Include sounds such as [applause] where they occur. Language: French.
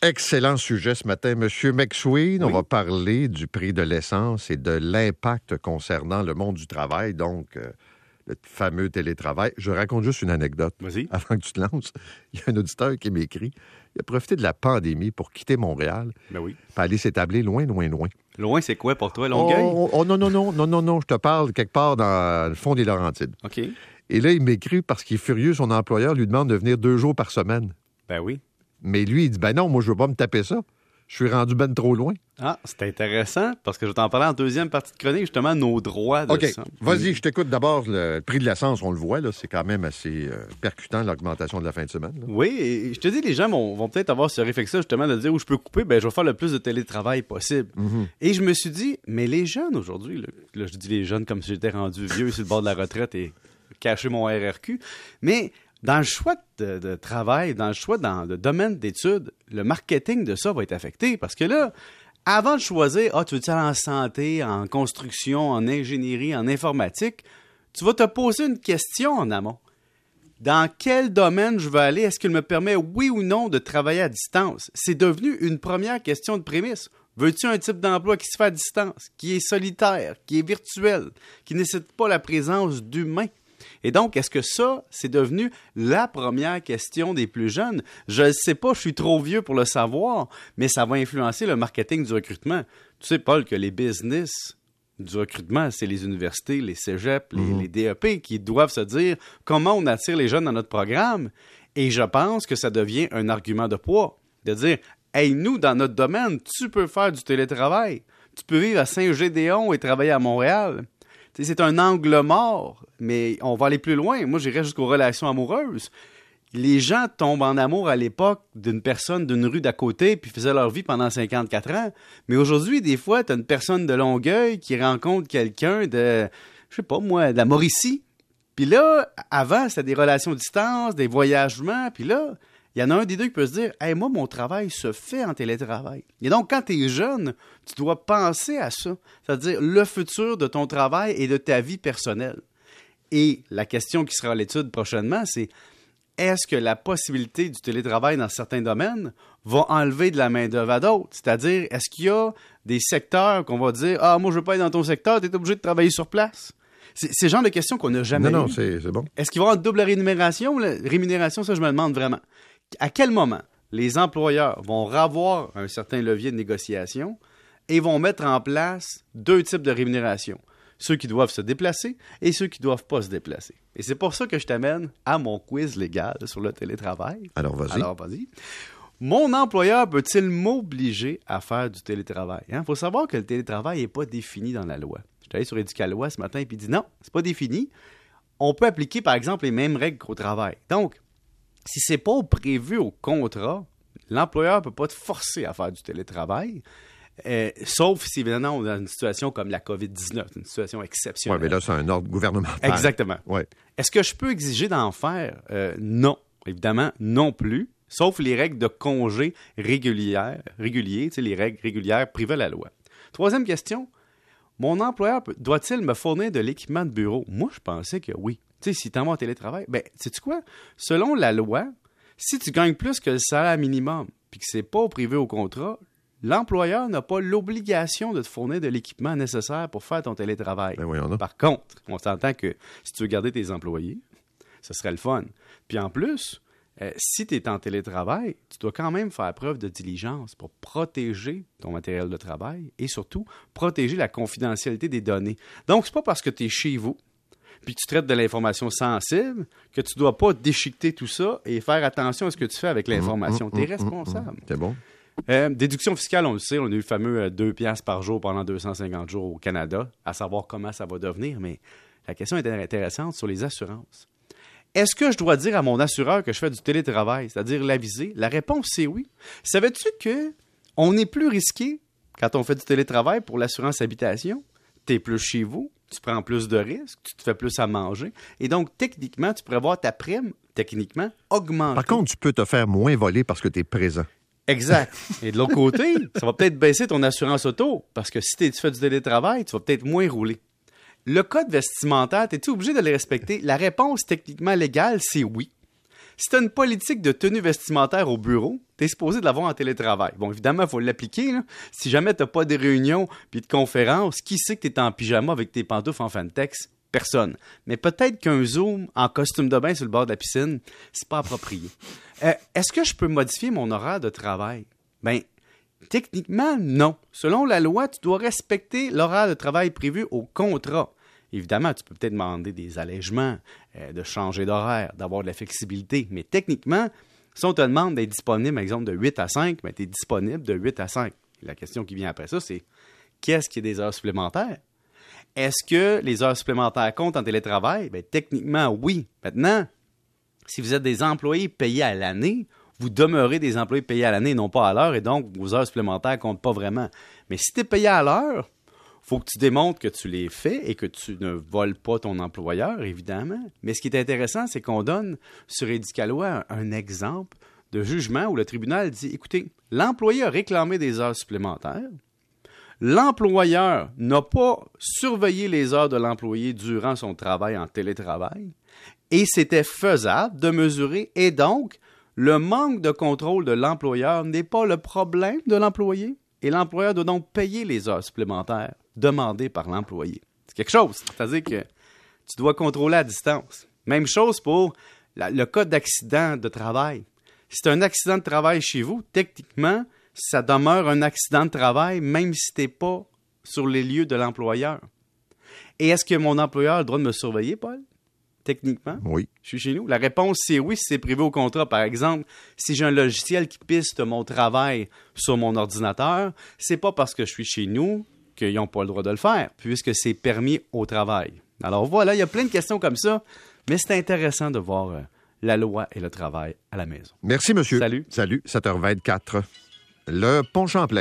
Excellent sujet ce matin, Monsieur McSween. On va parler du prix de l'essence et de l'impact concernant le monde du travail, donc euh, le fameux télétravail. Je raconte juste une anecdote. Vas-y. [laughs] Avant que tu te lances, il y a un auditeur qui m'écrit. Il a profité de la pandémie pour quitter Montréal, Ben oui. pour aller s'établir loin, loin, loin. Loin, c'est quoi pour toi, Longueuil? Oh, oh, non, non, non, non, non, non, je te parle quelque part dans le fond des Laurentides. OK. Et là, il m'écrit parce qu'il est furieux, son employeur lui demande de venir deux jours par semaine. Ben oui. Mais lui, il dit, ben non, moi, je veux pas me taper ça. Je suis rendu ben trop loin. Ah, c'est intéressant parce que je vais t'en parler en deuxième partie de chronique, justement, nos droits de OK. Vas-y, je t'écoute d'abord. Le prix de l'essence, on le voit, là, c'est quand même assez euh, percutant, l'augmentation de la fin de semaine. là. Oui, et je te dis, les gens vont, vont peut-être avoir ce réflexe justement de dire où je peux couper, ben je vais faire le plus de télétravail possible. Et je me suis dit, mais les jeunes aujourd'hui, là, là, je dis les jeunes comme si j'étais rendu vieux sur le bord de la retraite et caché mon RRQ, mais dans le choix de, travail, dans le choix dans le domaine d'études, le marketing de ça va être affecté parce que là, avant de choisir, ah, tu veux-tu aller en santé, en construction, en ingénierie, en informatique, tu vas te poser une question en amont dans quel domaine je veux aller, est-ce qu'il me permet, oui ou non, de travailler à distance? C'est devenu une première question de prémisse. Veux-tu un type d'emploi qui se fait à distance, qui est solitaire, qui est virtuel, qui ne nécessite pas la présence d'humains? Et donc, est-ce que ça, c'est devenu la première question des plus jeunes? Je ne sais pas, je suis trop vieux pour le savoir, mais ça va influencer le marketing du recrutement. Tu sais, Paul, que les business du recrutement, c'est les universités, les cégeps, les, les DEP qui doivent se dire comment on attire les jeunes dans notre programme. Et je pense que ça devient un argument de poids. De dire, hey, nous, dans notre domaine, tu peux faire du télétravail. Tu peux vivre à Saint-Gédéon et travailler à Montréal. C'est un angle mort, mais on va aller plus loin. Moi, j'irais jusqu'aux relations amoureuses. Les gens tombent en amour à l'époque d'une personne d'une rue d'à côté puis faisaient leur vie pendant 54 ans. Mais aujourd'hui, des fois, tu as une personne de Longueuil qui rencontre quelqu'un de, je sais pas moi, de la Mauricie. Puis là, avant, c'était des relations à distance, des voyagements. Puis là, il y en a un des deux qui peut se dire Hey, moi, mon travail se fait en télétravail. Et donc, quand tu es jeune, tu dois penser à ça. C'est-à-dire le futur de ton travail et de ta vie personnelle. Et la question qui sera à l'étude prochainement, c'est est-ce que la possibilité du télétravail dans certains domaines va enlever de la main-d'œuvre à d'autres? C'est-à-dire, est-ce qu'il y a des secteurs qu'on va dire Ah, moi, je veux pas être dans ton secteur, tu es obligé de travailler sur place? C'est le genre de questions qu'on n'a jamais Non, non, eues. c'est bon. Est-ce qu'il va y avoir une double rémunération? La rémunération, ça, je me demande vraiment. À quel moment les employeurs vont revoir un certain levier de négociation et vont mettre en place deux types de rémunération? Ceux qui doivent se déplacer et ceux qui doivent pas se déplacer. Et c'est pour ça que je t'amène à mon quiz légal sur le télétravail. Alors, vas-y. Alors, vas-y. Mon employeur peut-il m'obliger à faire du télétravail? Il faut savoir que le télétravail n'est pas défini dans la loi. Je suis allé sur Éducalois ce matin et puis il dit non, c'est pas défini. On peut appliquer, par exemple, les mêmes règles qu'au travail. Donc, si c'est pas prévu au contrat, l'employeur ne peut pas te forcer à faire du télétravail. euh, sauf si, évidemment, on est dans une situation comme la COVID-19, une situation Oui, exceptionnelle. mais là, c'est un ordre gouvernemental. Exactement. Ouais. Est-ce que je peux exiger d'en faire? Euh, non. Évidemment, non plus. Sauf les règles de congé régulières, réguliers, tu sais, les règles régulières privées à la loi. Troisième question. Mon employeur doit-il me fournir de l'équipement de bureau? Moi, je pensais que oui. Tu sais, si tu en vas en télétravail, ben, sais-tu quoi? Selon la loi, si tu gagnes plus que le salaire minimum, puis que c'est pas privé au contrat, l'employeur n'a pas l'obligation de te fournir de l'équipement nécessaire pour faire ton télétravail. Ben. Par contre, on s'entend que si tu veux garder tes employés, ce serait le fun. Puis en plus, euh, si tu es en télétravail, tu dois quand même faire preuve de diligence pour protéger ton matériel de travail et surtout protéger la confidentialité des données. Donc, c'est pas parce que tu es chez vous puis que tu traites de l'information sensible que tu dois pas déchiqueter tout ça et faire attention à ce que tu fais avec l'information. tu es responsable. C'est bon. Euh, déduction fiscale, on le sait, on a eu le fameux euh, 2 piastres par jour pendant 250 jours au Canada, à savoir comment ça va devenir, mais la question est intéressante sur les assurances. Est-ce que je dois dire à mon assureur que je fais du télétravail, c'est-à-dire l'aviser? La réponse, c'est oui. Savais-tu que on est plus risqué quand on fait du télétravail pour l'assurance habitation? Tu es plus chez vous, tu prends plus de risques, tu te fais plus à manger, et donc techniquement, tu pourrais voir ta prime, techniquement, augmenter. Par contre, tu peux te faire moins voler parce que tu es présent. Exact. [laughs] Et de l'autre côté, ça va peut-être baisser ton assurance auto parce que si tu fais du télétravail, tu vas peut-être moins rouler. Le code vestimentaire, es-tu obligé de le respecter? La réponse techniquement légale, c'est oui. Si tu as une politique de tenue vestimentaire au bureau, tu es supposé de l'avoir en télétravail. Bon, évidemment, il faut l'appliquer. Si jamais tu pas de réunions puis de conférences, qui sait que tu es en pyjama avec tes pantoufles en fantex? Personne. Mais peut-être qu'un Zoom en costume de bain sur le bord de la piscine, c'est pas approprié. [laughs] Euh, est-ce que je peux modifier mon horaire de travail? Ben, techniquement, non. Selon la loi, tu dois respecter l'horaire de travail prévu au contrat. Évidemment, tu peux peut-être demander des allègements, euh, de changer d'horaire, d'avoir de la flexibilité, mais techniquement, si on te demande d'être disponible, par exemple, de 8 à 5, ben, tu es disponible de 8 à 5. La question qui vient après ça, c'est qu'est-ce qui est des heures supplémentaires? Est-ce que les heures supplémentaires comptent en télétravail? Bien, techniquement, oui. Maintenant, si vous êtes des employés payés à l'année, vous demeurez des employés payés à l'année, non pas à l'heure, et donc vos heures supplémentaires ne comptent pas vraiment. Mais si tu es payé à l'heure, faut que tu démontres que tu les fais et que tu ne voles pas ton employeur, évidemment. Mais ce qui est intéressant, c'est qu'on donne sur Édicalois un, exemple de jugement où le tribunal dit écoutez, l'employé a réclamé des heures supplémentaires. L'employeur n'a pas surveillé les heures de l'employé durant son travail en télétravail et c'était faisable de mesurer et donc le manque de contrôle de l'employeur n'est pas le problème de l'employé et l'employeur doit donc payer les heures supplémentaires demandé par l'employé. C'est quelque chose. C'est-à-dire que tu dois contrôler à distance. Même chose pour le cas d'accident de travail. Si c'est un accident de travail chez vous, techniquement, ça demeure un accident de travail même si tu n'es pas sur les lieux de l'employeur. Et est-ce que mon employeur a le droit de me surveiller, Paul? Techniquement? Oui. Je suis chez nous. La réponse, c'est oui si c'est privé au contrat. Par exemple, si j'ai un logiciel qui piste mon travail sur mon ordinateur, c'est pas parce que je suis chez nous qu'ils n'ont pas le droit de le faire, puisque c'est permis au travail. Alors voilà, il y a plein de questions comme ça, mais c'est intéressant de voir euh, la loi et le travail à la maison. Merci, monsieur. Salut. Salut, 7h24. Le pont Champlain.